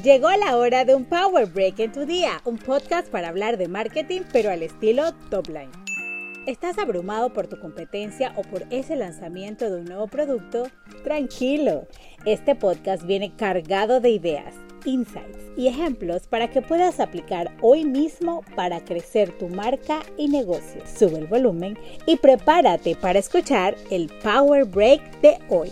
Llegó la hora de un Power Break en tu día, un podcast para hablar de marketing pero al estilo top line. ¿Estás abrumado por tu competencia o por ese lanzamiento de un nuevo producto? Tranquilo, este podcast viene cargado de ideas, insights y ejemplos para que puedas aplicar hoy mismo para crecer tu marca y negocio. Sube el volumen y prepárate para escuchar el Power Break de hoy.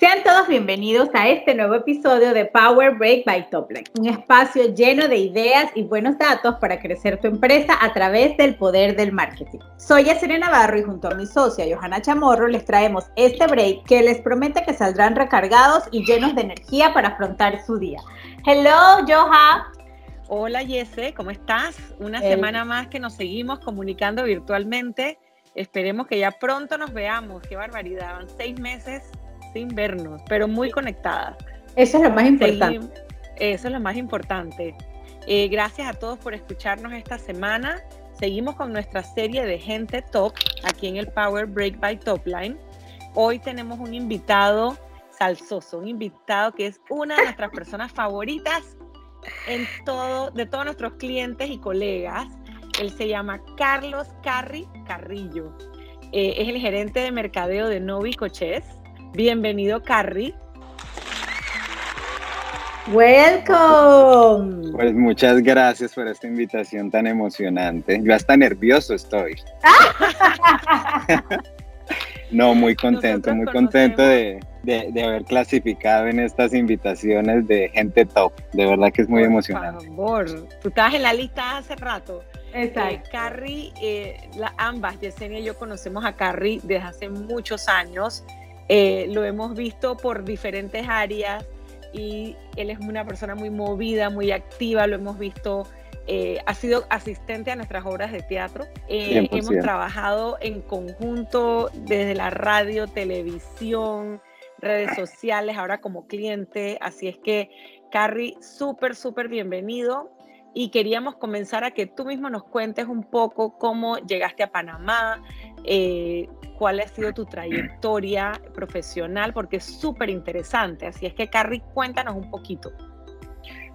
Sean todos bienvenidos a este nuevo episodio de Power Break by Topline, un espacio lleno de ideas y buenos datos para crecer tu empresa a través del poder del marketing. Soy Yacine Navarro y junto a mi socia Johanna Chamorro les traemos este break que les promete que saldrán recargados y llenos de energía para afrontar su día. Hello, Joha. Hola, Yese, ¿cómo estás? Una semana más que nos seguimos comunicando virtualmente. Esperemos que ya pronto nos veamos. Qué barbaridad, van seis meses sin vernos, pero muy conectadas. Eso es lo más importante. eso es lo más importante. Eh, gracias a todos por escucharnos esta semana. Seguimos con nuestra serie de gente top aquí en el Power Break by Topline. Hoy tenemos un invitado salsoso, un invitado que es una de nuestras personas favoritas en todo, de todos nuestros clientes y colegas. Él se llama Carlos Carri Carrillo. Eh, es el gerente de mercadeo de Novi Coches. Bienvenido, Carrie. Welcome. Pues muchas gracias por esta invitación tan emocionante. Yo hasta nervioso estoy. no, muy contento, muy contento de, haber clasificado en estas invitaciones de gente top. De verdad que es muy emocionante. Por favor, tú estabas en la lista hace rato. Exacto. Eh, Carrie, eh, ambas, Yesenia y yo conocemos a Carrie desde hace muchos años. Eh, lo hemos visto por diferentes áreas y él es una persona muy movida, muy activa, lo hemos visto, eh, ha sido asistente a nuestras obras de teatro. Eh, hemos trabajado en conjunto desde la radio, televisión, redes sociales, ahora como cliente, así es que Carrie, súper, súper bienvenido y queríamos comenzar a que tú mismo nos cuentes un poco cómo llegaste a Panamá, eh, cuál ha sido tu trayectoria profesional, porque es súper interesante. Así es que, Carrie, cuéntanos un poquito.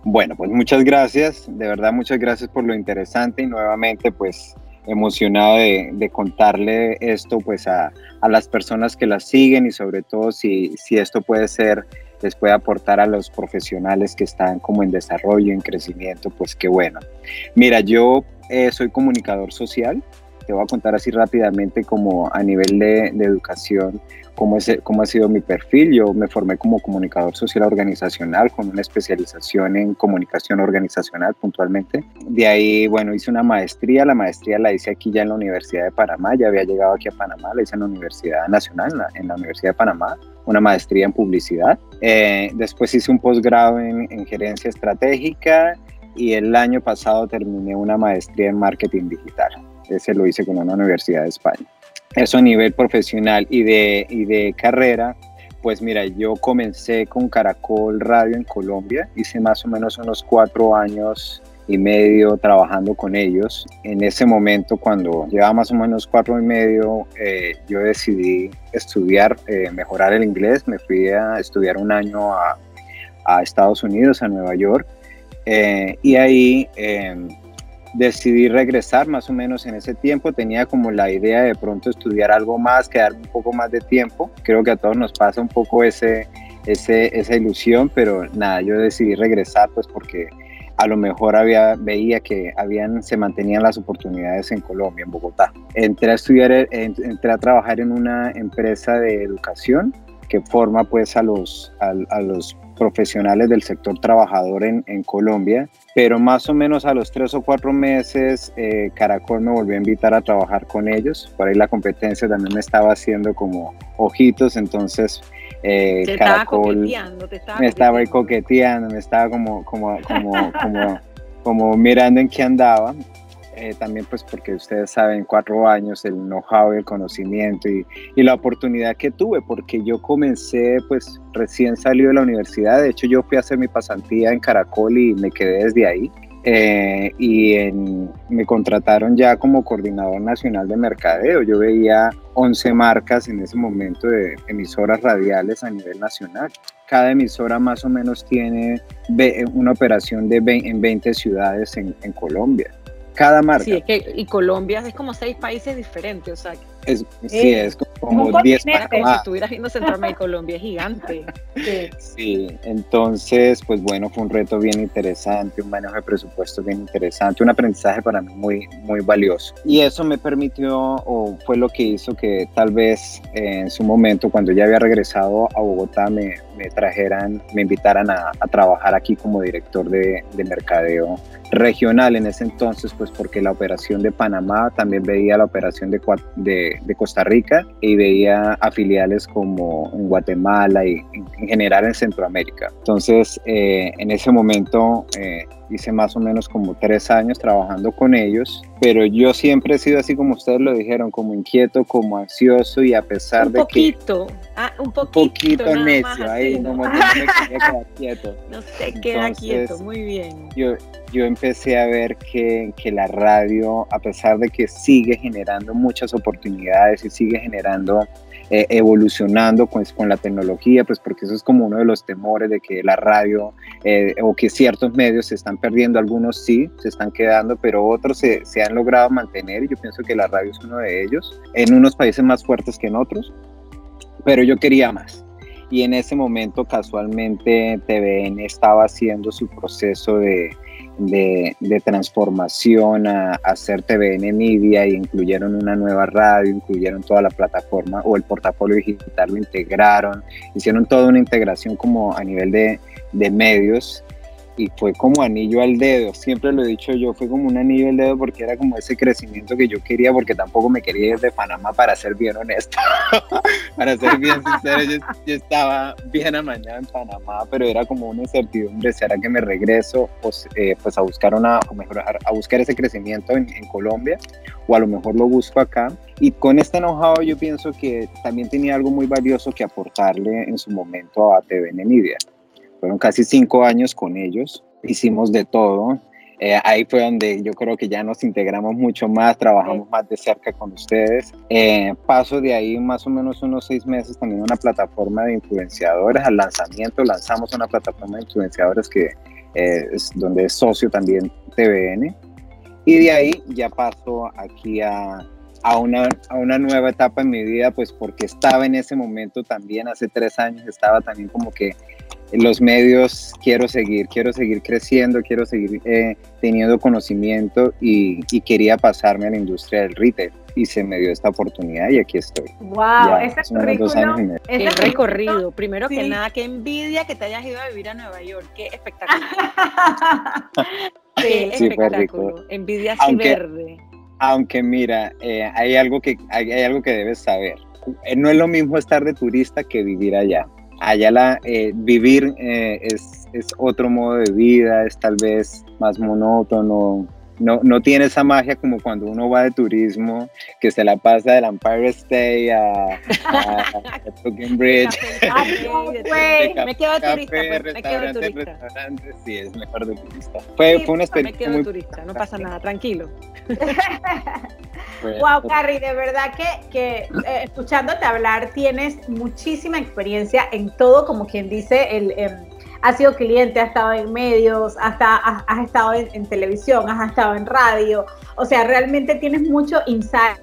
Bueno, pues muchas gracias, de verdad muchas gracias por lo interesante y nuevamente pues emocionado de, contarle esto pues a, a, las personas que las siguen y sobre todo si, si esto puede ser, les puede aportar a los profesionales que están como en desarrollo, en crecimiento, pues qué bueno. Mira, yo eh, soy comunicador social, te voy a contar así rápidamente como a nivel de, educación, cómo, es, cómo ha sido mi perfil. Yo me formé como comunicador social organizacional con una especialización en comunicación organizacional puntualmente. De ahí, bueno, hice una maestría. La maestría la hice aquí ya en la Universidad de Panamá. Ya había llegado aquí a Panamá, la hice en la Universidad Nacional, en la, Universidad de Panamá una maestría en publicidad. Eh, después hice un posgrado en, en, gerencia estratégica y el año pasado terminé una maestría en marketing digital. Ese lo hice con una universidad de España. Eso a nivel profesional y de, y de carrera, pues mira, yo comencé con Caracol Radio en Colombia, hice más o menos unos cuatro años y medio trabajando con ellos. En ese momento, cuando llevaba más o menos cuatro y medio, eh, yo decidí estudiar, eh, mejorar el inglés. Me fui a estudiar un año a, a Estados Unidos, a Nueva York. Eh, y ahí em, decidí regresar más o menos en ese tiempo. Tenía como la idea de pronto estudiar algo más, quedarme un poco más de tiempo. Creo que a todos nos pasa un poco ese, ese, esa ilusión, pero nada, yo decidí regresar pues porque a lo mejor había, veía que habían, se mantenían las oportunidades en Colombia, en Bogotá. Entré a estudiar, entré a trabajar en una empresa de educación que forma pues a los, a los profesionales del sector trabajador en, en, Colombia, pero más o menos a los tres o cuatro meses eh, Caracol me volvió a invitar a trabajar con ellos, por ahí la competencia también me estaba haciendo como ojitos, entonces eh, Caracol. me estaba coqueteando, me estaba como, como, como, como, como mirando en qué andaba. Eh, también pues porque ustedes saben, cuatro años, el know-how, el conocimiento y, y, la oportunidad que tuve, porque yo comencé pues recién salido de la universidad, de hecho yo fui a hacer mi pasantía en Caracol y me quedé desde ahí. Eh, y me contrataron ya como coordinador nacional de mercadeo. Yo veía 11 marcas en ese momento de emisoras radiales a nivel nacional. Cada emisora más o menos tiene una operación de en 20 ciudades en, en Colombia cada marca. Sí, es que, y Colombia es como seis países diferentes, o sea, es, sí, eh, es como 10 Como si estuvieras viendo Centroamérica y Colombia, es gigante. Sí. entonces, pues bueno, fue un reto bien interesante, un manejo de presupuesto bien interesante, un aprendizaje para mí muy, muy valioso. Y eso me permitió, o fue lo que hizo que tal vez eh, en su momento, cuando ya había regresado a Bogotá, me, me trajeran, me invitaran a, a, trabajar aquí como director de, de mercadeo regional en ese entonces, pues porque la operación de Panamá también veía la operación de, de de, Costa Rica y veía a filiales como en Guatemala y en, general en Centroamérica. Entonces, eh, en ese momento eh, hice más o menos como tres años trabajando con ellos, pero yo siempre he sido así como ustedes lo dijeron, como inquieto, como ansioso y a pesar de poquito, ah, un poquito, un poquito necio, ahí no me queda quieto. No se queda quieto, muy bien. Yo, yo empecé a ver que, que, la radio, a pesar de que sigue generando muchas oportunidades y sigue generando eh, evolucionando pues, con la tecnología, pues porque eso es como uno de los temores de que la radio eh, o que ciertos medios se están perdiendo, algunos sí, se están quedando, pero otros se, se han logrado mantener y yo pienso que la radio es uno de ellos, en unos países más fuertes que en otros, pero yo quería más. Y en ese momento casualmente TVN estaba haciendo su proceso de, de, transformación a, hacer TVN Media y incluyeron una nueva radio, incluyeron toda la plataforma o el portafolio digital, lo integraron, hicieron toda una integración como a nivel de, de medios y fue como anillo al dedo, siempre lo he dicho yo, fue como un anillo al dedo porque era como ese crecimiento que yo quería, porque tampoco me quería ir de Panamá para ser bien honesto, para ser bien sincero, yo, estaba bien amañado en Panamá, pero era como una incertidumbre, ¿será que me regreso pues, eh, pues a buscar una, o mejor, a buscar ese crecimiento en, en, Colombia, o a lo mejor lo busco acá? Y con este enojado yo pienso que también tenía algo muy valioso que aportarle en su momento a TVN Media fueron casi cinco años con ellos, hicimos de todo. Eh, ahí fue donde yo creo que ya nos integramos mucho más, trabajamos más de cerca con ustedes. Eh, paso de ahí más o menos unos seis meses también una plataforma de influenciadores. Al lanzamiento lanzamos una plataforma de influenciadores que eh, es donde es socio también TVN. Y de ahí ya paso aquí a, a una, a una nueva etapa en mi vida, pues porque estaba en ese momento también, hace tres años, estaba también como que los medios quiero seguir, quiero seguir creciendo, quiero seguir eh, teniendo conocimiento y, quería pasarme a la industria del retail y se me dio esta oportunidad y aquí estoy. Wow, ese currículum, ese recorrido. Primero que nada, qué envidia que te hayas ido a vivir a Nueva York, qué espectáculo. qué espectáculo, envidia así verde. Aunque mira, eh, hay algo que hay, hay algo que debes saber. Eh, no es lo mismo estar de turista que vivir allá allá la, eh, vivir eh, es, es, otro modo de vida, es tal vez más monótono, no, no tiene esa magia como cuando uno va de turismo, que se la pasa del Empire State a, a, Bridge. me quedo turista, pues, me quedo turista. sí, es mejor de turista. Fue, fue una experiencia me quedo turista, no pasa nada, tranquilo. wow, Carrie, de verdad que, que eh, escuchándote hablar tienes muchísima experiencia en todo, como quien dice, el... Em, has sido cliente, has estado en medios, has, estado en, televisión, has estado en radio. O sea, realmente tienes mucho insight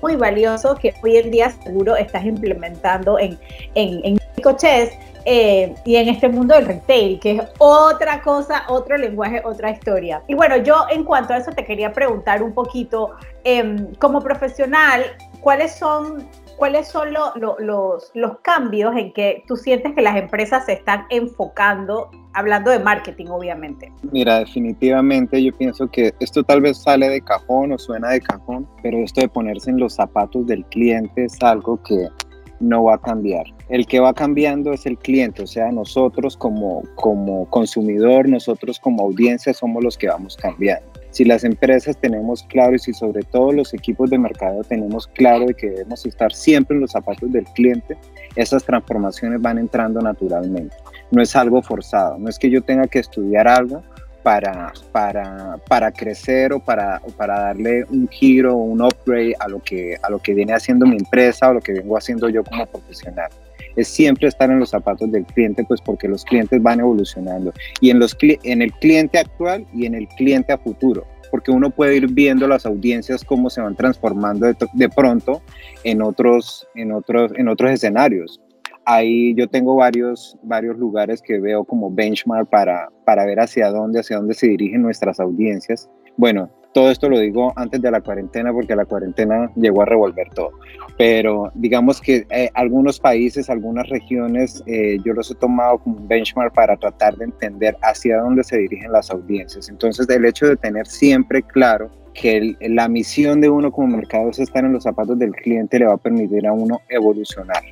muy valioso que hoy en día seguro estás implementando en, en, en Chess eh, y en este mundo del retail, que es otra cosa, otro lenguaje, otra historia. Y bueno, yo en cuanto a eso te quería preguntar un poquito, em, como profesional, ¿cuáles son ¿cuáles son los, los cambios en que tú sientes que las empresas se están enfocando, hablando de marketing, obviamente? Mira, definitivamente yo pienso que esto tal vez sale de cajón o suena de cajón, pero esto de ponerse en los zapatos del cliente es algo que no va a cambiar. El que va cambiando es el cliente, o sea, nosotros como, como consumidor, nosotros como audiencia somos los que vamos cambiando si las empresas tenemos claro y si sobre todo los equipos de mercado tenemos claro de que debemos estar siempre en los zapatos del cliente, esas transformaciones van entrando naturalmente. No es algo forzado, no es que yo tenga que estudiar algo para, para, para crecer o para, para darle un giro o un upgrade a lo, que, a lo que viene haciendo mi empresa o lo que vengo haciendo yo como profesional. Es siempre estar en los zapatos del cliente, pues porque los clientes van evolucionando y en, los, en el cliente actual y en el cliente a futuro porque uno puede ir viendo las audiencias cómo se van transformando de, pronto en otros, en, otros, en otros escenarios ahí yo tengo varios, varios lugares que veo como benchmark para, para ver hacia dónde, hacia dónde se dirigen nuestras audiencias. Bueno, todo esto lo digo antes de la cuarentena porque la cuarentena llegó a revolver todo. Pero digamos que eh, algunos países, algunas regiones, eh, yo los he tomado como un benchmark para tratar de entender hacia dónde se dirigen las audiencias. Entonces, el hecho de tener siempre claro que la misión de uno como mercado es estar en los zapatos del cliente le va a permitir a uno evolucionar.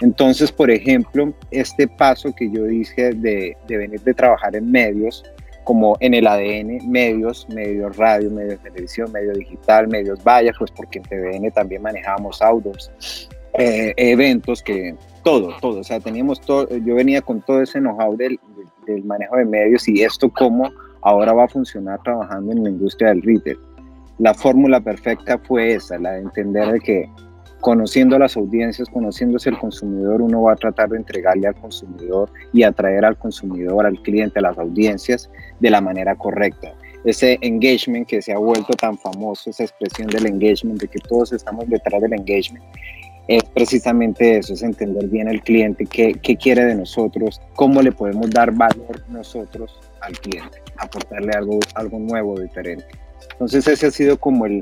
Entonces, por ejemplo, este paso que yo dije de, venir de trabajar en medios, como en el ADN, medios, medios radio, medios televisión, medio digital, medios vaya, pues porque en TVN también manejábamos outdoors, eh, eventos, que todo, todo, o sea, teníamos todo, yo venía con todo ese know-how del, del manejo de medios y esto cómo ahora va a funcionar trabajando en la industria del retail. La fórmula perfecta fue esa, la de entender de que conociendo las audiencias, conociéndose el consumidor, uno va a tratar de entregarle al consumidor y atraer al consumidor, al cliente, a las audiencias de la manera correcta. Ese engagement que se ha vuelto tan famoso, esa expresión del engagement, de que todos estamos detrás del engagement, es precisamente eso, es entender bien al cliente, qué, quiere de nosotros, cómo le podemos dar valor nosotros al cliente, aportarle algo, nuevo, diferente. Entonces ese ha sido como el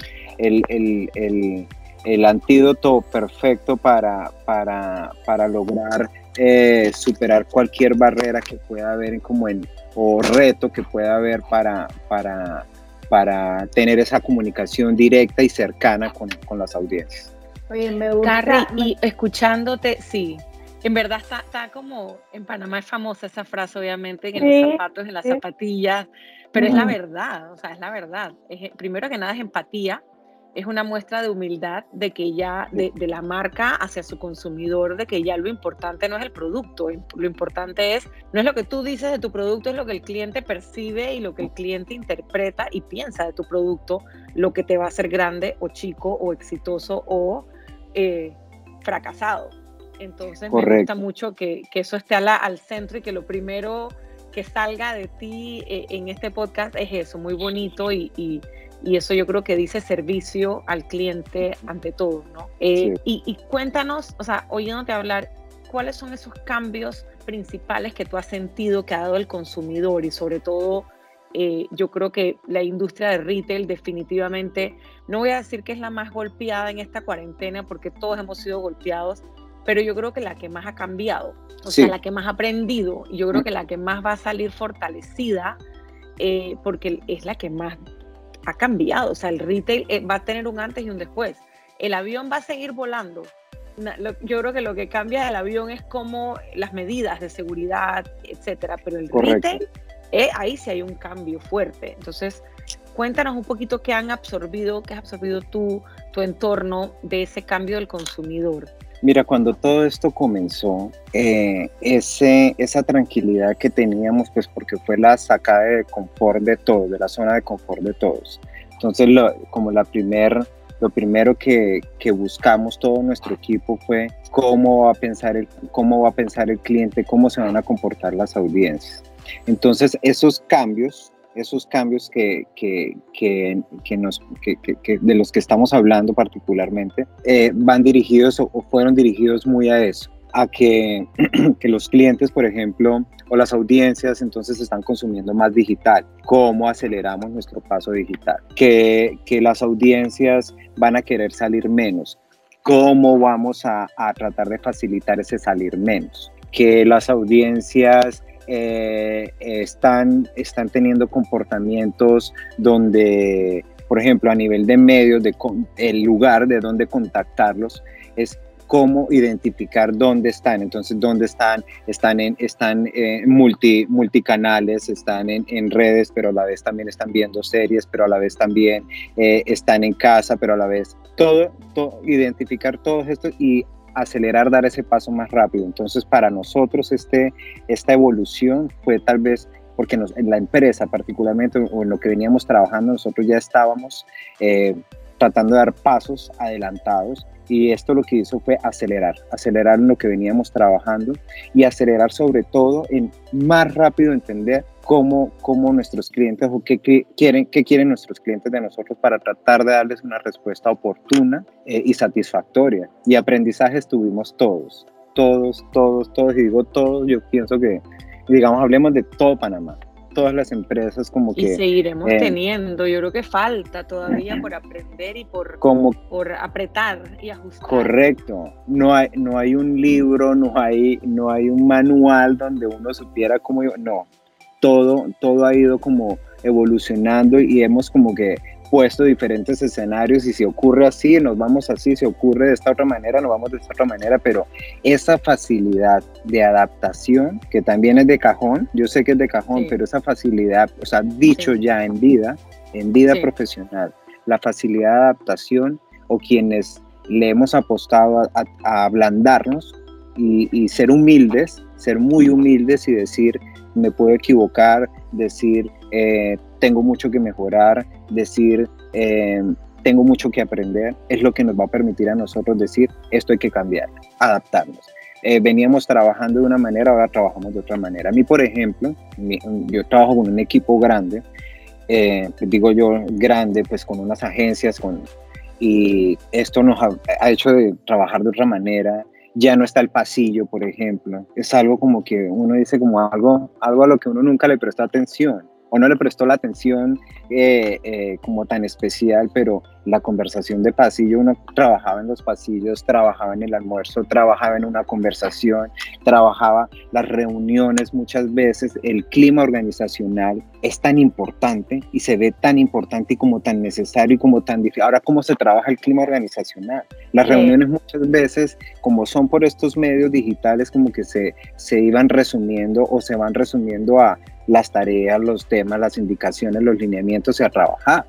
el antídoto perfecto para, para, para lograr eh, superar cualquier barrera que pueda haber como en, o reto que pueda haber para, para, para tener esa comunicación directa y cercana con, con las audiencias. Oye, me gusta. Carrie, y escuchándote, sí, en verdad está, está, como, en Panamá es famosa esa frase, obviamente, en los zapatos, en las zapatillas, pero es la verdad, o sea, es la verdad. Es, primero que nada es empatía, es una muestra de humildad de que ya, de, la marca hacia su consumidor, de que ya lo importante no es el producto, lo importante es, no es lo que tú dices de tu producto, es lo que el cliente percibe y lo que el cliente interpreta y piensa de tu producto, lo que te va a hacer grande o chico o exitoso o eh, fracasado. Entonces me gusta mucho que, eso esté al centro y que lo primero que salga de ti eh, en este podcast es eso, muy bonito y y eso yo creo que dice servicio al cliente ante todo, ¿no? Eh, y, cuéntanos, o sea, oyéndote hablar, ¿cuáles son esos cambios principales que tú has sentido que ha dado el consumidor y sobre todo eh, yo creo que la industria de retail definitivamente, no voy a decir que es la más golpeada en esta cuarentena porque todos hemos sido golpeados, pero yo creo que la que más ha cambiado, o sea, la que más ha aprendido, y yo creo mm. que la que más va a salir fortalecida, eh, porque es la que más ha cambiado, o sea, el retail eh, va a tener un antes y un después. El avión va a seguir volando. Yo creo que lo que cambia del avión es como las medidas de seguridad, etcétera, pero el retail, eh, ahí sí hay un cambio fuerte. Entonces, cuéntanos un poquito qué han absorbido, qué has absorbido tú, tu entorno de ese cambio del consumidor. Mira, cuando todo esto comenzó, eh, ese, esa tranquilidad que teníamos, pues porque fue la sacada de confort de todos, de la zona de confort de todos. Entonces, como la primer, lo primero que, que, buscamos todo nuestro equipo fue cómo va, a pensar el, cómo va a pensar el cliente, cómo se van a comportar las audiencias. Entonces, esos cambios esos cambios que, que, que, nos, de los que estamos hablando particularmente eh, van dirigidos o, fueron dirigidos muy a eso, a que, que, los clientes, por ejemplo, o las audiencias entonces están consumiendo más digital. ¿Cómo aceleramos nuestro paso digital? Que, que las audiencias van a querer salir menos. ¿Cómo vamos a, a tratar de facilitar ese salir menos? Que las audiencias eh, están, están teniendo comportamientos donde, por ejemplo, a nivel de medios, de, el lugar de donde contactarlos es cómo identificar dónde están. Entonces, dónde están, están en están eh, multi, multicanales, están en, en, redes, pero a la vez también están viendo series, pero a la vez también eh, están en casa, pero a la vez todo, todo identificar todos estos y acelerar, dar ese paso más rápido. Entonces, para nosotros este, esta evolución fue tal vez porque en la empresa particularmente o en lo que veníamos trabajando, nosotros ya estábamos eh, tratando de dar pasos adelantados y esto lo que hizo fue acelerar, acelerar en lo que veníamos trabajando y acelerar sobre todo en más rápido entender cómo, cómo nuestros clientes o qué, quieren, qué quieren nuestros clientes de nosotros para tratar de darles una respuesta oportuna eh, y satisfactoria. Y aprendizajes tuvimos todos, todos, todos, todos, y digo todos, yo pienso que, digamos, hablemos de todo Panamá todas las empresas como que... Y seguiremos eh, teniendo, yo creo que falta todavía por aprender y por, como, por apretar y ajustar. Correcto, no hay, no hay un libro, no hay, no hay un manual donde uno supiera cómo... No, todo, todo ha ido como evolucionando y hemos como que puesto diferentes escenarios y si ocurre así, nos vamos así, si ocurre de esta otra manera, nos vamos de esta otra manera, pero esa facilidad de adaptación, que también es de cajón, yo sé que es de cajón, pero esa facilidad, o sea, dicho ya en vida, en vida profesional, la facilidad de adaptación o quienes le hemos apostado a, ablandarnos y, y ser humildes, ser muy humildes y decir, me puedo equivocar, decir, eh, tengo mucho que mejorar, decir, eh, tengo mucho que aprender, es lo que nos va a permitir a nosotros decir, esto hay que cambiar, adaptarnos. Eh, veníamos trabajando de una manera, ahora trabajamos de otra manera. A mí, por ejemplo, yo trabajo con un equipo grande, digo yo grande, pues con unas agencias, con, y esto nos ha, ha, hecho de trabajar de otra manera. Ya no está el pasillo, por ejemplo. Es algo como que uno dice como algo, algo a lo que uno nunca le presta atención o no le prestó la atención eh, eh, como tan especial, pero la conversación de pasillo, uno trabajaba en los pasillos, trabajaba en el almuerzo, trabajaba en una conversación, trabajaba las reuniones muchas veces, el clima organizacional es tan importante y se ve tan importante y como tan necesario y como tan difícil. Ahora, ¿cómo se trabaja el clima organizacional? Las reuniones muchas veces, como son por estos medios digitales, como que se, se iban resumiendo o se van resumiendo a las tareas, los temas, las indicaciones, los lineamientos y a trabajar.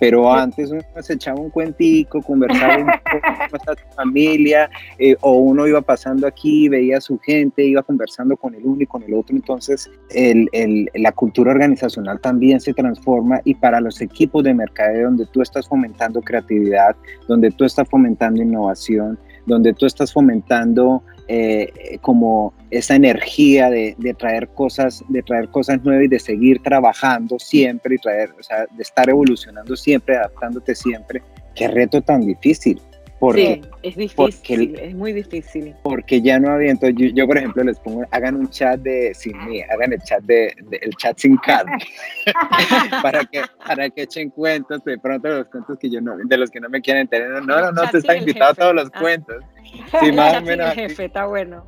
Pero antes uno se echaba un cuentico, conversaba un poco con su familia, eh, o uno iba pasando aquí, veía a su gente, iba conversando con el uno y con el otro. Entonces, el, el, la cultura organizacional también se transforma y para los equipos de mercadeo donde tú estás fomentando creatividad, donde tú estás fomentando innovación, donde tú estás fomentando eh, como esa energía de, traer cosas, de traer cosas nuevas y de seguir trabajando siempre y traer, o sea, de estar evolucionando siempre, adaptándote siempre. Qué reto tan difícil. Porque, sí, es difícil, es muy difícil. Porque ya no había, entonces yo, por ejemplo les pongo, hagan un chat de sin mí, hagan el chat de, el chat sin calma, para que para que echen cuentos, de pronto los cuentos que yo no, de los que no me quieren tener, no, no, no, te está invitado a todos los ah. Sí, más o menos. jefe, está bueno.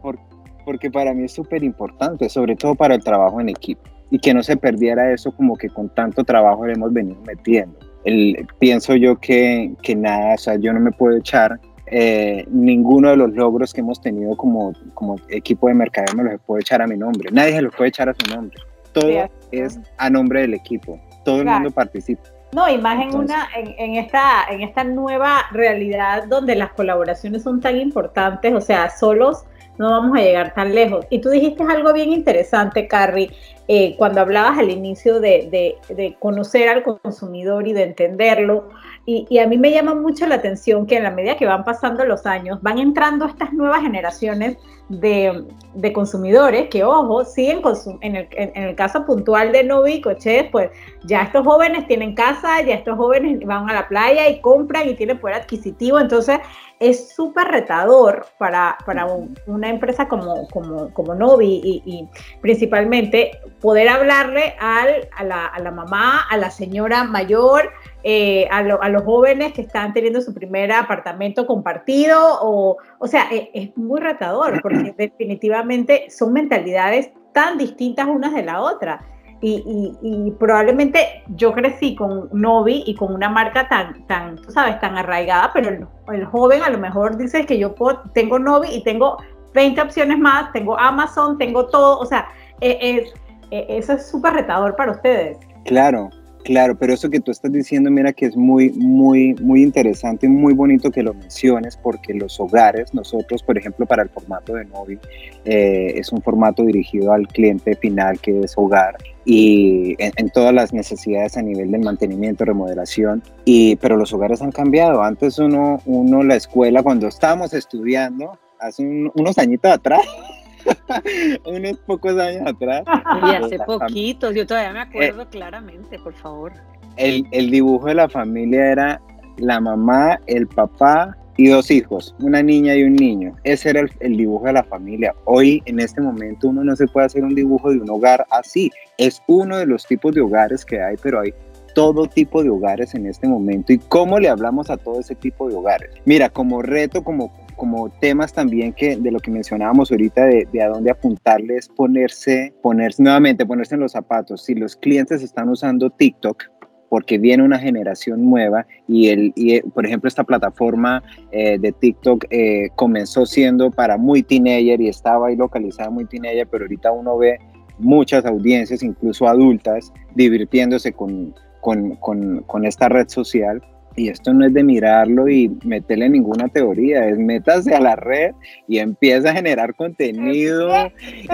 porque para mí es súper importante, sobre todo para el trabajo en equipo, y que no se perdiera eso como que con tanto trabajo le hemos venido metiendo el, pienso yo que, que, nada, o sea, yo no me puedo echar eh, ninguno de los logros que hemos tenido como, como equipo de mercadeo me los puedo echar a mi nombre. Nadie se los puede echar a su nombre. Todo es a nombre del equipo. Todo el mundo participa. No, y más en, una, en, en, esta, en esta nueva realidad donde las colaboraciones son tan importantes, o sea, solos no vamos a llegar tan lejos. Y tú dijiste algo bien interesante, Carrie, eh, cuando hablabas al inicio de, de, conocer al consumidor y de entenderlo. Y, y, a mí me llama mucho la atención que en la medida que van pasando los años, van entrando estas nuevas generaciones de, de consumidores que, ojo, siguen en el, en, el caso puntual de Novi y Coches, pues ya estos jóvenes tienen casa, ya estos jóvenes van a la playa y compran y tienen poder adquisitivo. Entonces, es súper retador para, para una empresa como, como, como Novi y, principalmente poder hablarle al, a, la, a, la, mamá, a la señora mayor, eh, a, a, los jóvenes que están teniendo su primer apartamento compartido, o, o sea, e, es, muy retador porque definitivamente son mentalidades tan distintas unas de la otra. Y, y, probablemente yo crecí con Novi y con una marca tan, tan, tú sabes, tan arraigada, pero el, el joven a lo mejor dice que yo tengo Novi y tengo 20 opciones más, tengo Amazon, tengo todo, o sea, e, es, e, eso es súper retador para ustedes. Claro, Claro, pero eso que tú estás diciendo, mira que es muy, muy, muy interesante y muy bonito que lo menciones porque los hogares, nosotros, por ejemplo, para el formato de Novi, eh, es un formato dirigido al cliente final que es hogar y en, todas las necesidades a nivel de mantenimiento, remodelación, y, pero los hogares han cambiado. Antes uno, uno la escuela, cuando estábamos estudiando, hace unos añitos atrás, unos pocos años atrás. Y hace poquitos, yo todavía me acuerdo eh, claramente, por favor. El, el, dibujo de la familia era la mamá, el papá y dos hijos, una niña y un niño. Ese era el, el, dibujo de la familia. Hoy, en este momento, uno no se puede hacer un dibujo de un hogar así. Es uno de los tipos de hogares que hay, pero hay todo tipo de hogares en este momento y cómo le hablamos a todo ese tipo de hogares. Mira, como reto, como como temas también que de lo que mencionábamos ahorita de, de, a dónde apuntarle es ponerse, ponerse nuevamente, ponerse en los zapatos. Si los clientes están usando TikTok, porque viene una generación nueva y, el, y por ejemplo esta plataforma eh, de TikTok eh, comenzó siendo para muy teenager y estaba ahí localizada muy teenager, pero ahorita uno ve muchas audiencias, incluso adultas, divirtiéndose con, con, con, con esta red social y esto no es de mirarlo y meterle ninguna teoría, es métase a la red y empieza a generar contenido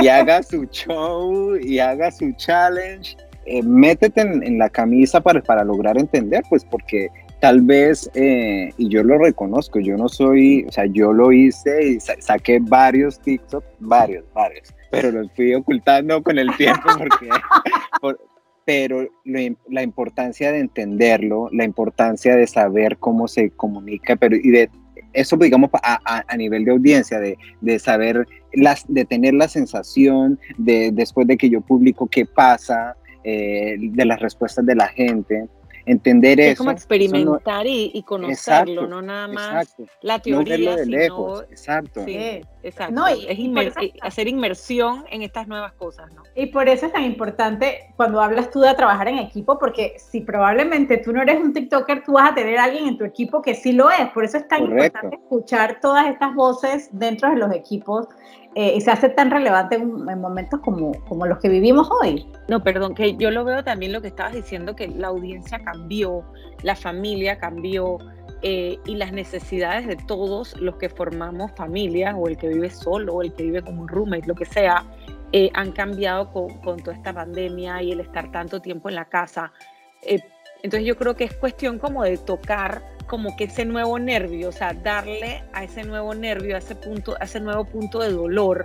y haga su show y haga su challenge. Eh, métete en, la camisa para, para lograr entender, pues porque tal vez, eh, y yo lo reconozco, yo no soy, o sea, yo lo hice y saqué varios TikTok, varios, varios, pero los fui ocultando con el tiempo porque, pero la importancia de entenderlo, la importancia de saber cómo se comunica, pero y de eso, digamos, a, a, nivel de audiencia, de, de, saber, las, de tener la sensación de después de que yo publico qué pasa, eh, de las respuestas de la gente entender eso. Es como experimentar y, conocerlo, no nada más la teoría, de lejos. exacto. Sí, exacto. No, y, es eh, hacer inmersión en estas nuevas cosas, ¿no? Y por eso es tan importante cuando hablas tú de trabajar en equipo, porque si probablemente tú no eres un TikToker, tú vas a tener a alguien en tu equipo que sí lo es. Por eso es tan importante escuchar todas estas voces dentro de los equipos eh, y se hace tan relevante en, momentos como, como, los que vivimos hoy. No, perdón, que yo lo veo también lo que estabas diciendo, que la audiencia cambió, la familia cambió eh, y las necesidades de todos los que formamos familia, o el que vive solo, o el que vive como un roommate, lo que sea, eh, han cambiado con, con, toda esta pandemia y el estar tanto tiempo en la casa. Entonces yo creo que es cuestión como de tocar como que ese nuevo nervio, o sea, darle a ese nuevo nervio, a ese punto, a ese nuevo punto de dolor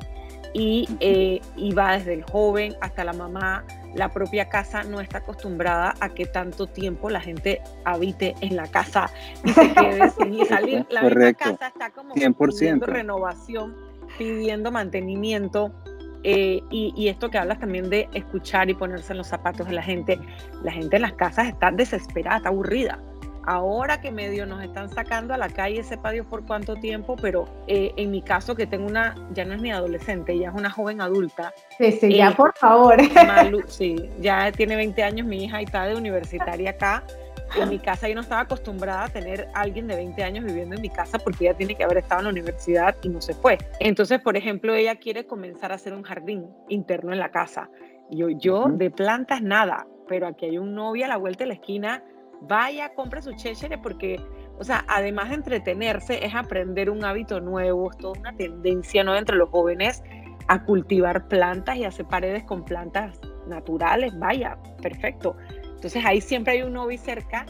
y, eh, y va desde el joven hasta la mamá. La propia casa no está acostumbrada a que tanto tiempo la gente habite en la casa y se quede sin salir. La casa está como 100%. pidiendo renovación, pidiendo mantenimiento. Eh, y, y, esto que hablas también de escuchar y ponerse en los zapatos de la gente, la gente en las casas está desesperada, está aburrida ahora que medio nos están sacando a la calle, sepa Dios por cuánto tiempo, pero eh, en mi caso que tengo una, ya no es ni adolescente, ya es una joven adulta. Sí, sí, ya eh, por favor. sí, ya tiene 20 años mi hija y está de universitaria acá. En mi casa yo no estaba acostumbrada a tener a alguien de 20 años viviendo en mi casa porque ella tiene que haber estado en la universidad y no se fue. Entonces, por ejemplo, ella quiere comenzar a hacer un jardín interno en la casa. Yo, yo de plantas nada, pero aquí hay un novio a la vuelta de la esquina vaya, compre su chéchere porque, o sea, además de entretenerse, es aprender un hábito nuevo, es toda una tendencia ¿no? entre los jóvenes a cultivar plantas y hacer paredes con plantas naturales, vaya, perfecto. Entonces ahí siempre hay un novio cerca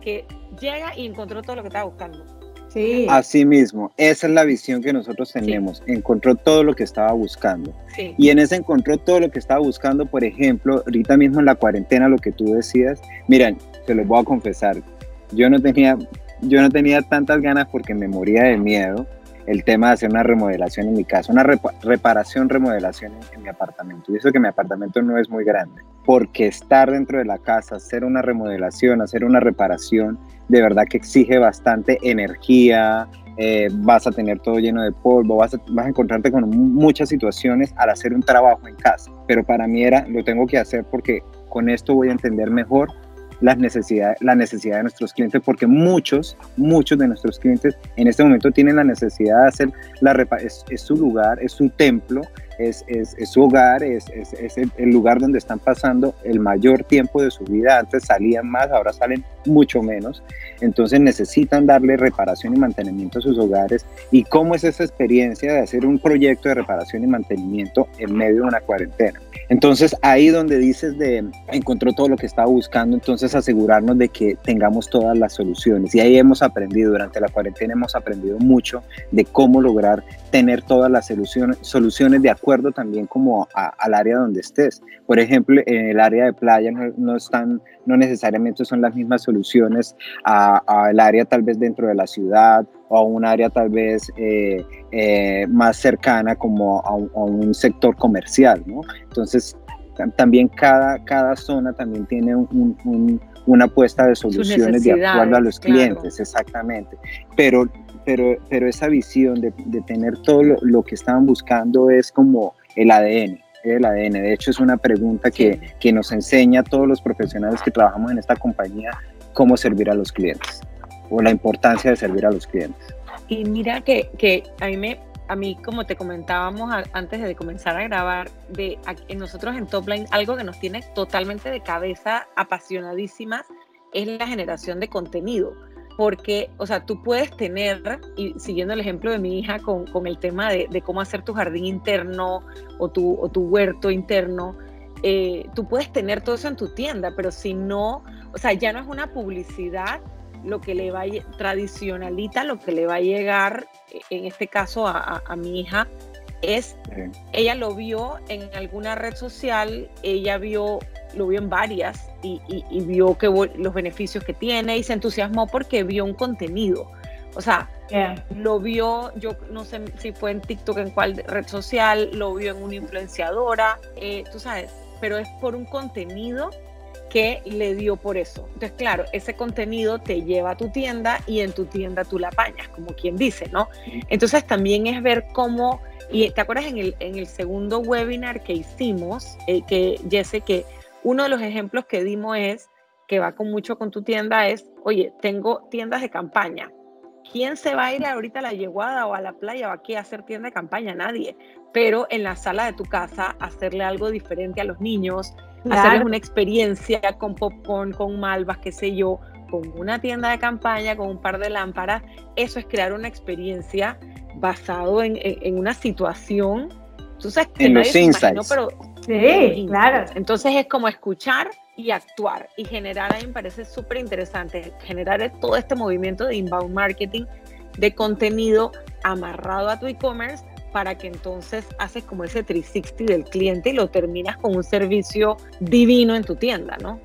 que llega y encontró todo lo que estaba buscando. Sí. Así mismo, esa es la visión que nosotros tenemos. Encontró todo lo que estaba buscando. Sí. Y en ese encontró todo lo que estaba buscando, por ejemplo, ahorita mismo en la cuarentena, lo que tú decías, miren, te lo voy a confesar, yo no tenía, yo no tenía tantas ganas porque me moría de miedo el tema de hacer una remodelación en mi casa, una reparación, remodelación en, mi apartamento. Y eso que mi apartamento no es muy grande, porque estar dentro de la casa, hacer una remodelación, hacer una reparación, de verdad que exige bastante energía, eh, vas a tener todo lleno de polvo, vas a, vas a encontrarte con muchas situaciones al hacer un trabajo en casa. Pero para mí era, lo tengo que hacer porque con esto voy a entender mejor las necesidades, la necesidad de nuestros clientes, porque muchos, muchos de nuestros clientes en este momento tienen la necesidad de hacer la es, es su lugar, es su templo, es, es, su hogar, es, es el, lugar donde están pasando el mayor tiempo de su vida. Antes salían más, ahora salen mucho menos. Entonces necesitan darle reparación y mantenimiento a sus hogares. ¿Y cómo es esa experiencia de hacer un proyecto de reparación y mantenimiento en medio de una cuarentena? Entonces ahí donde dices de encontró todo lo que estaba buscando, entonces asegurarnos de que tengamos todas las soluciones. Y ahí hemos aprendido, durante la cuarentena hemos aprendido mucho de cómo lograr tener todas las soluciones, soluciones de acuerdo también como al área donde estés. Por ejemplo, en el área de playa no, están, no necesariamente son las mismas soluciones al área tal vez dentro de la ciudad o a un área tal vez eh, eh, más cercana como a un, sector comercial, ¿no? Entonces, también cada, cada zona también tiene una apuesta de soluciones de acuerdo a los clientes, exactamente. Pero, pero, pero esa visión de, de tener todo lo, lo, que estaban buscando es como el ADN. El ADN. De hecho, es una pregunta que, que nos enseña a todos los profesionales que trabajamos en esta compañía cómo servir a los clientes o la importancia de servir a los clientes. Y mira que, que a mí me a mí, como te comentábamos antes de comenzar a grabar, de nosotros en Topline, algo que nos tiene totalmente de cabeza apasionadísimas es la generación de contenido. Porque, o sea, tú puedes tener, y siguiendo el ejemplo de mi hija con, con el tema de, de, cómo hacer tu jardín interno o tu, o tu huerto interno, eh, tú puedes tener todo eso en tu tienda, pero si no, o sea, ya no es una publicidad lo que le va a, tradicionalita, lo que le va a llegar, eh, en este caso a, mi hija, es, ella lo vio en alguna red social, ella vio, lo vio en varias y, vio que los beneficios que tiene y se entusiasmó porque vio un contenido. O sea, lo vio, yo no sé si fue en TikTok, en cuál red social, lo vio en una influenciadora, eh, tú sabes, pero es por un contenido que le dio por eso. Entonces, claro, ese contenido te lleva a tu tienda y en tu tienda tú la apañas, como quien dice, ¿no? Entonces también es ver cómo, y te acuerdas en el, en el segundo webinar que hicimos, eh, que Jesse, que uno de los ejemplos que dimos es, que va con mucho con tu tienda, es, oye, tengo tiendas de campaña. ¿Quién se va a ir ahorita a la yeguada o a la playa o aquí a hacer tienda de campaña? Nadie. Pero en la sala de tu casa, hacerle algo diferente a los niños, hacerles una experiencia con popcorn, con malvas, qué sé yo, con una tienda de campaña, con un par de lámparas. Eso es crear una experiencia basado en, una situación. Tú sabes que en los insights. pero sí, claro. Entonces es como escuchar y actuar y generar, a mí me parece súper interesante, generar todo este movimiento de inbound marketing, de contenido amarrado a tu e-commerce para que entonces haces como ese 360 del cliente y lo terminas con un servicio divino en tu tienda, ¿no?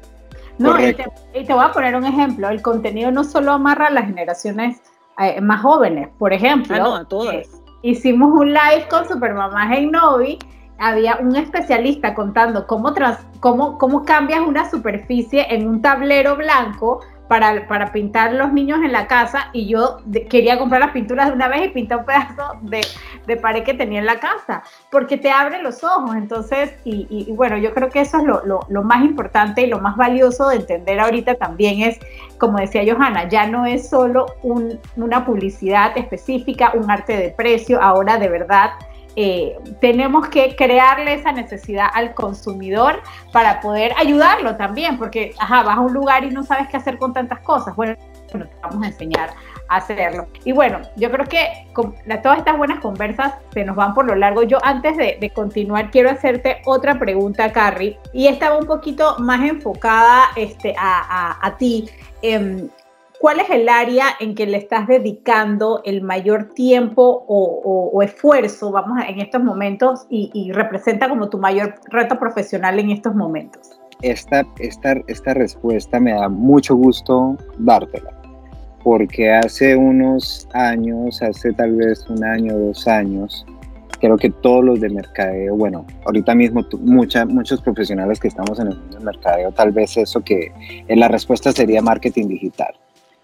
No, y te, voy a poner un ejemplo. El contenido no solo amarra a las generaciones eh, más jóvenes. Por ejemplo, ah, no, a todas. Eh, hicimos un live con Supermamá en Novi. Había un especialista contando cómo, cómo, cómo cambias una superficie en un tablero blanco para, para, pintar los niños en la casa y yo quería comprar las pinturas de una vez y pintar un pedazo de, de, pared que tenía en la casa, porque te abre los ojos. Entonces, y, bueno, yo creo que eso es lo, lo, más importante y lo más valioso de entender ahorita también es, como decía Johanna, ya no es solo un, una publicidad específica, un arte de precio, ahora de verdad eh, tenemos que crearle esa necesidad al consumidor para poder ayudarlo también, porque ajá, vas a un lugar y no sabes qué hacer con tantas cosas. Bueno, te vamos a enseñar a hacerlo. Y bueno, yo creo que todas estas buenas conversas se nos van por lo largo. Yo antes de, continuar quiero hacerte otra pregunta, Carrie, y esta un poquito más enfocada este, a, a, ti. Eh, ¿cuál es el área en que le estás dedicando el mayor tiempo o, esfuerzo, vamos, en estos momentos y, representa como tu mayor reto profesional en estos momentos? Esta, esta, esta respuesta me da mucho gusto dártela, porque hace unos años, hace tal vez un año, dos años, creo que todos los de mercadeo, bueno, ahorita mismo mucha, muchos profesionales que estamos en el mundo del mercadeo, tal vez eso que en la respuesta sería marketing digital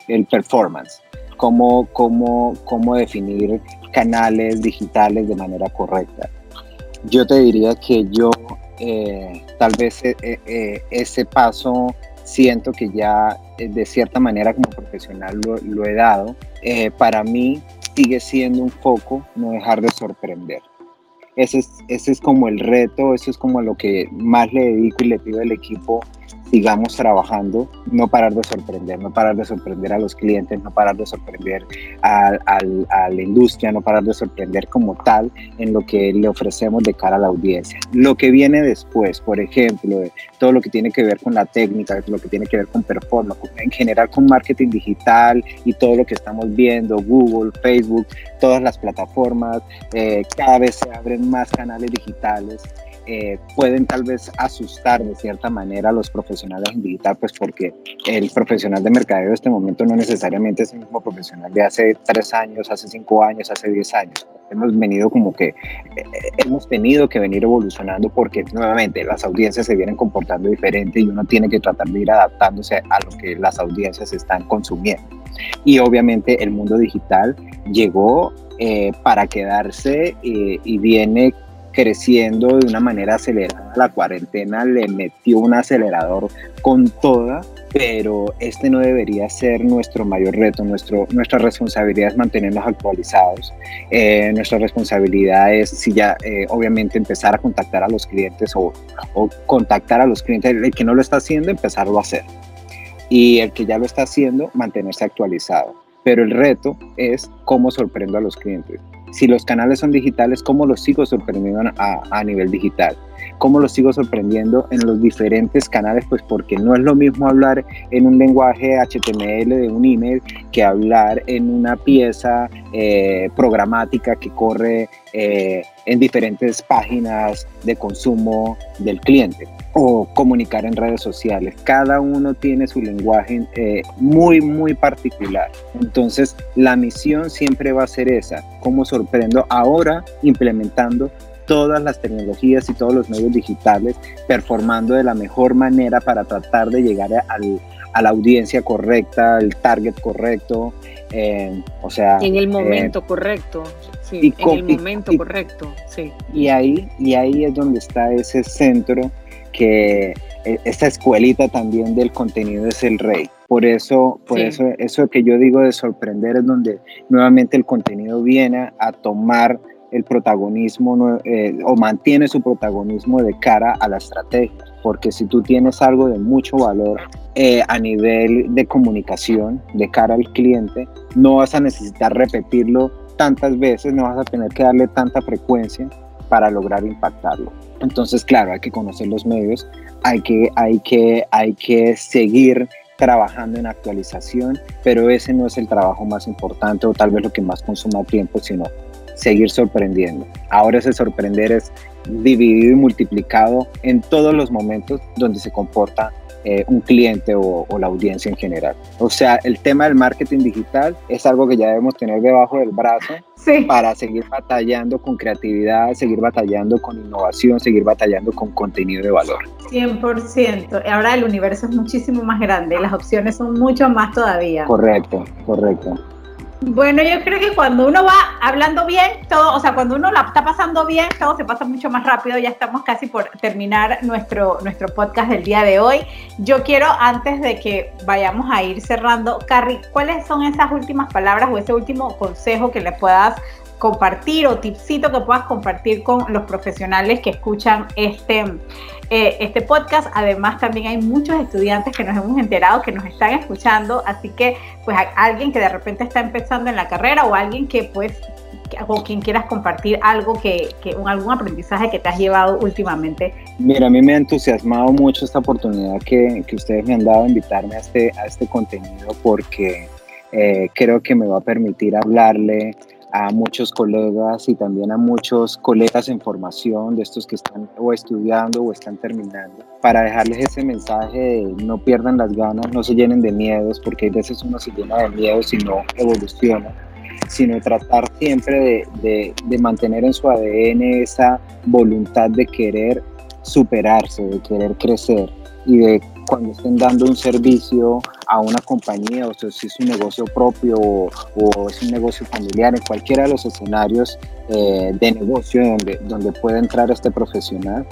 el performance, cómo, cómo, cómo definir canales digitales de manera correcta. Yo te diría que yo eh, tal vez eh, eh, ese paso siento que ya de cierta manera como profesional lo, lo he dado. para mí sigue siendo un foco no dejar de sorprender. ese es, ese es como el reto, eso es como lo que más le dedico y le pido al equipo sigamos trabajando, no parar de sorprender, no parar de sorprender a los clientes, no parar de sorprender a, la industria, no parar de sorprender como tal en lo que le ofrecemos de cara a la audiencia. Lo que viene después, por ejemplo, todo lo que tiene que ver con la técnica, lo que tiene que ver con performance, en general con marketing digital y todo lo que estamos viendo, Google, Facebook, todas las plataformas, eh, cada vez se abren más canales digitales. Eh, pueden tal vez asustar de cierta manera a los profesionales en digital, pues porque el profesional de mercadeo de este momento no necesariamente es el mismo profesional de hace tres años, hace cinco años, hace diez años. Hemos venido como que, eh, hemos tenido que venir evolucionando porque nuevamente las audiencias se vienen comportando diferente y uno tiene que tratar de ir adaptándose a lo que las audiencias están consumiendo. Y obviamente el mundo digital llegó eh, para quedarse y viene creciendo de una manera acelerada. La cuarentena le metió un acelerador con toda, pero este no debería ser nuestro mayor reto. Nuestro, nuestra responsabilidad es mantenernos actualizados. Eh, nuestra responsabilidad es, si ya, eh, obviamente, empezar a contactar a los clientes o, o contactar a los clientes. El que no lo está haciendo, empezarlo a hacer. Y el que ya lo está haciendo, mantenerse actualizado. Pero el reto es cómo sorprendo a los clientes si los canales son digitales, ¿cómo los sigo sorprendiendo a, a, nivel digital? ¿Cómo los sigo sorprendiendo en los diferentes canales? Pues porque no es lo mismo hablar en un lenguaje HTML de un email que hablar en una pieza eh, programática que corre eh, en diferentes páginas de consumo del cliente o comunicar en redes sociales. Cada uno tiene su lenguaje eh, muy, muy particular. Entonces, la misión siempre va a ser esa, cómo sorprendo ahora implementando todas las tecnologías y todos los medios digitales, performando de la mejor manera para tratar de llegar a la audiencia correcta, el target correcto, eh, o sea... En el momento correcto, sí, en el momento correcto, sí. Y ahí, y ahí es donde está ese centro que e, esta escuelita también del contenido es el rey. Por eso, por eso, eso que yo digo de sorprender es donde nuevamente el contenido viene a tomar el protagonismo eh, o mantiene su protagonismo de cara a la estrategia. Porque si tú tienes algo de mucho valor eh, a nivel de comunicación de cara al cliente, no vas a necesitar repetirlo tantas veces, no vas a tener que darle tanta frecuencia para lograr impactarlo. Entonces, claro, hay que conocer los medios, hay que, hay que, hay que seguir trabajando en actualización, pero ese no es el trabajo más importante o tal vez lo que más consuma tiempo, sino seguir sorprendiendo. Ahora ese sorprender es dividido y multiplicado en todos los momentos donde se comporta eh, un cliente o, la audiencia en general. O sea, el tema del marketing digital es algo que ya debemos tener debajo del brazo para seguir batallando con creatividad, seguir batallando con innovación, seguir batallando con contenido de valor. 100%. Ahora el universo es muchísimo más grande, las opciones son mucho más todavía. Correcto, correcto. Bueno, yo creo que cuando uno va hablando bien, todo, o sea, cuando uno la está pasando bien, todo se pasa mucho más rápido. Ya estamos casi por terminar nuestro, nuestro podcast del día de hoy. Yo quiero, antes de que vayamos a ir cerrando, Carrie, ¿cuáles son esas últimas palabras o ese último consejo que le puedas compartir o tipsito que puedas compartir con los profesionales que escuchan este, eh, este podcast. Además, también hay muchos estudiantes que nos hemos enterado que nos están escuchando, así que pues alguien que de repente está empezando en la carrera o alguien que pues o quien quieras compartir algo que, que algún aprendizaje que te has llevado últimamente. Mira, a mí me ha entusiasmado mucho esta oportunidad que, que ustedes me han dado de invitarme a este, a este contenido porque eh, creo que me va a permitir hablarle a muchos colegas y también a muchos colegas en formación de estos que están o estudiando o están terminando, para dejarles ese mensaje de no pierdan las ganas, no se llenen de miedos, porque a veces uno se llena de miedos y no evoluciona, sino tratar siempre de, de, de mantener en su ADN esa voluntad de querer superarse, de querer crecer y de cuando estén dando un servicio a una compañía, o sea, si es un negocio propio o, es un negocio familiar, en cualquiera de los escenarios eh, de negocio donde, donde pueda entrar este profesional,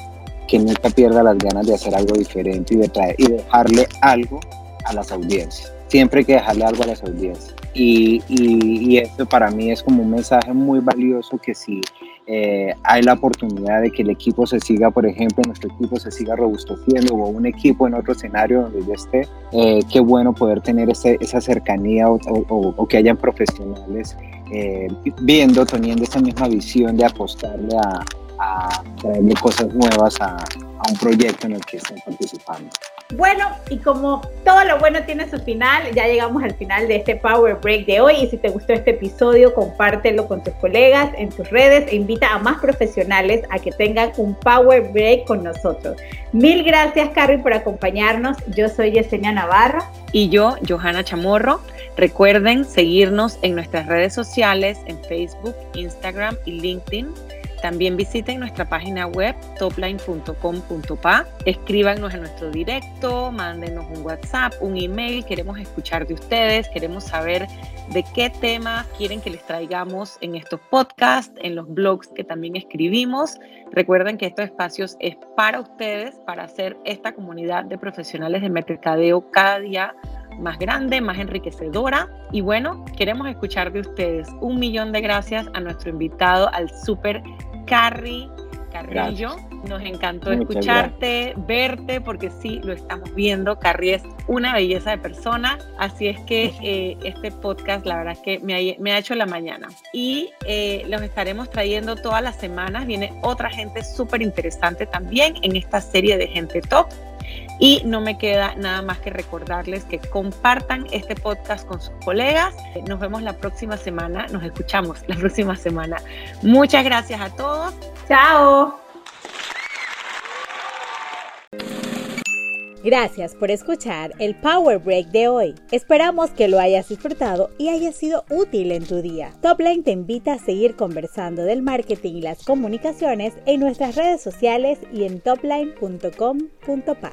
que nunca pierda las ganas de hacer algo diferente y de, traer, y dejarle algo a las audiencias. Siempre hay que dejarle algo a las audiencias. Y, y, y esto para mí es como un mensaje muy valioso que si eh, hay la oportunidad de que el equipo se siga, por ejemplo, nuestro equipo se siga robusteciendo o un equipo en otro escenario donde yo esté, eh, qué bueno poder tener ese, esa cercanía o, que hayan profesionales eh, viendo, teniendo esa misma visión de apostarle a, a traerle cosas nuevas a, a un proyecto en el que estén participando. Bueno, y como todo lo bueno tiene su final, ya llegamos al final de este Power Break de hoy. Y si te gustó este episodio, compártelo con tus colegas en tus redes e invita a más profesionales a que tengan un Power Break con nosotros. Mil gracias, Carrie, por acompañarnos. Yo soy Yesenia Navarro. Y yo, Johanna Chamorro. Recuerden seguirnos en nuestras redes sociales, en Facebook, Instagram y LinkedIn también visiten nuestra página web topline.com.pa, escríbanos en nuestro directo, mándenos un WhatsApp, un email, queremos escuchar de ustedes, queremos saber de qué temas quieren que les traigamos en estos podcasts, en los blogs que también escribimos. Recuerden que estos espacios es para ustedes, para hacer esta comunidad de profesionales de mercadeo cada día más grande, más enriquecedora. Y bueno, queremos escuchar de ustedes. Un millón de gracias a nuestro invitado, al super Carrie Carrillo. Nos encantó escucharte, verte, porque sí, lo estamos viendo. Carrie es una belleza de persona, así es que eh, este podcast, la verdad es que me ha, hecho la mañana. Y eh, los estaremos trayendo todas las semanas. Viene otra gente súper interesante también en esta serie de Gente Top. Y no me queda nada más que recordarles que compartan este podcast con sus colegas. Nos vemos la próxima semana, nos escuchamos la próxima semana. Muchas gracias a todos. Chao. Gracias por escuchar el Power Break de hoy. Esperamos que lo hayas disfrutado y haya sido útil en tu día. Topline te invita a seguir conversando del marketing y las comunicaciones en nuestras redes sociales y en topline.com.pa.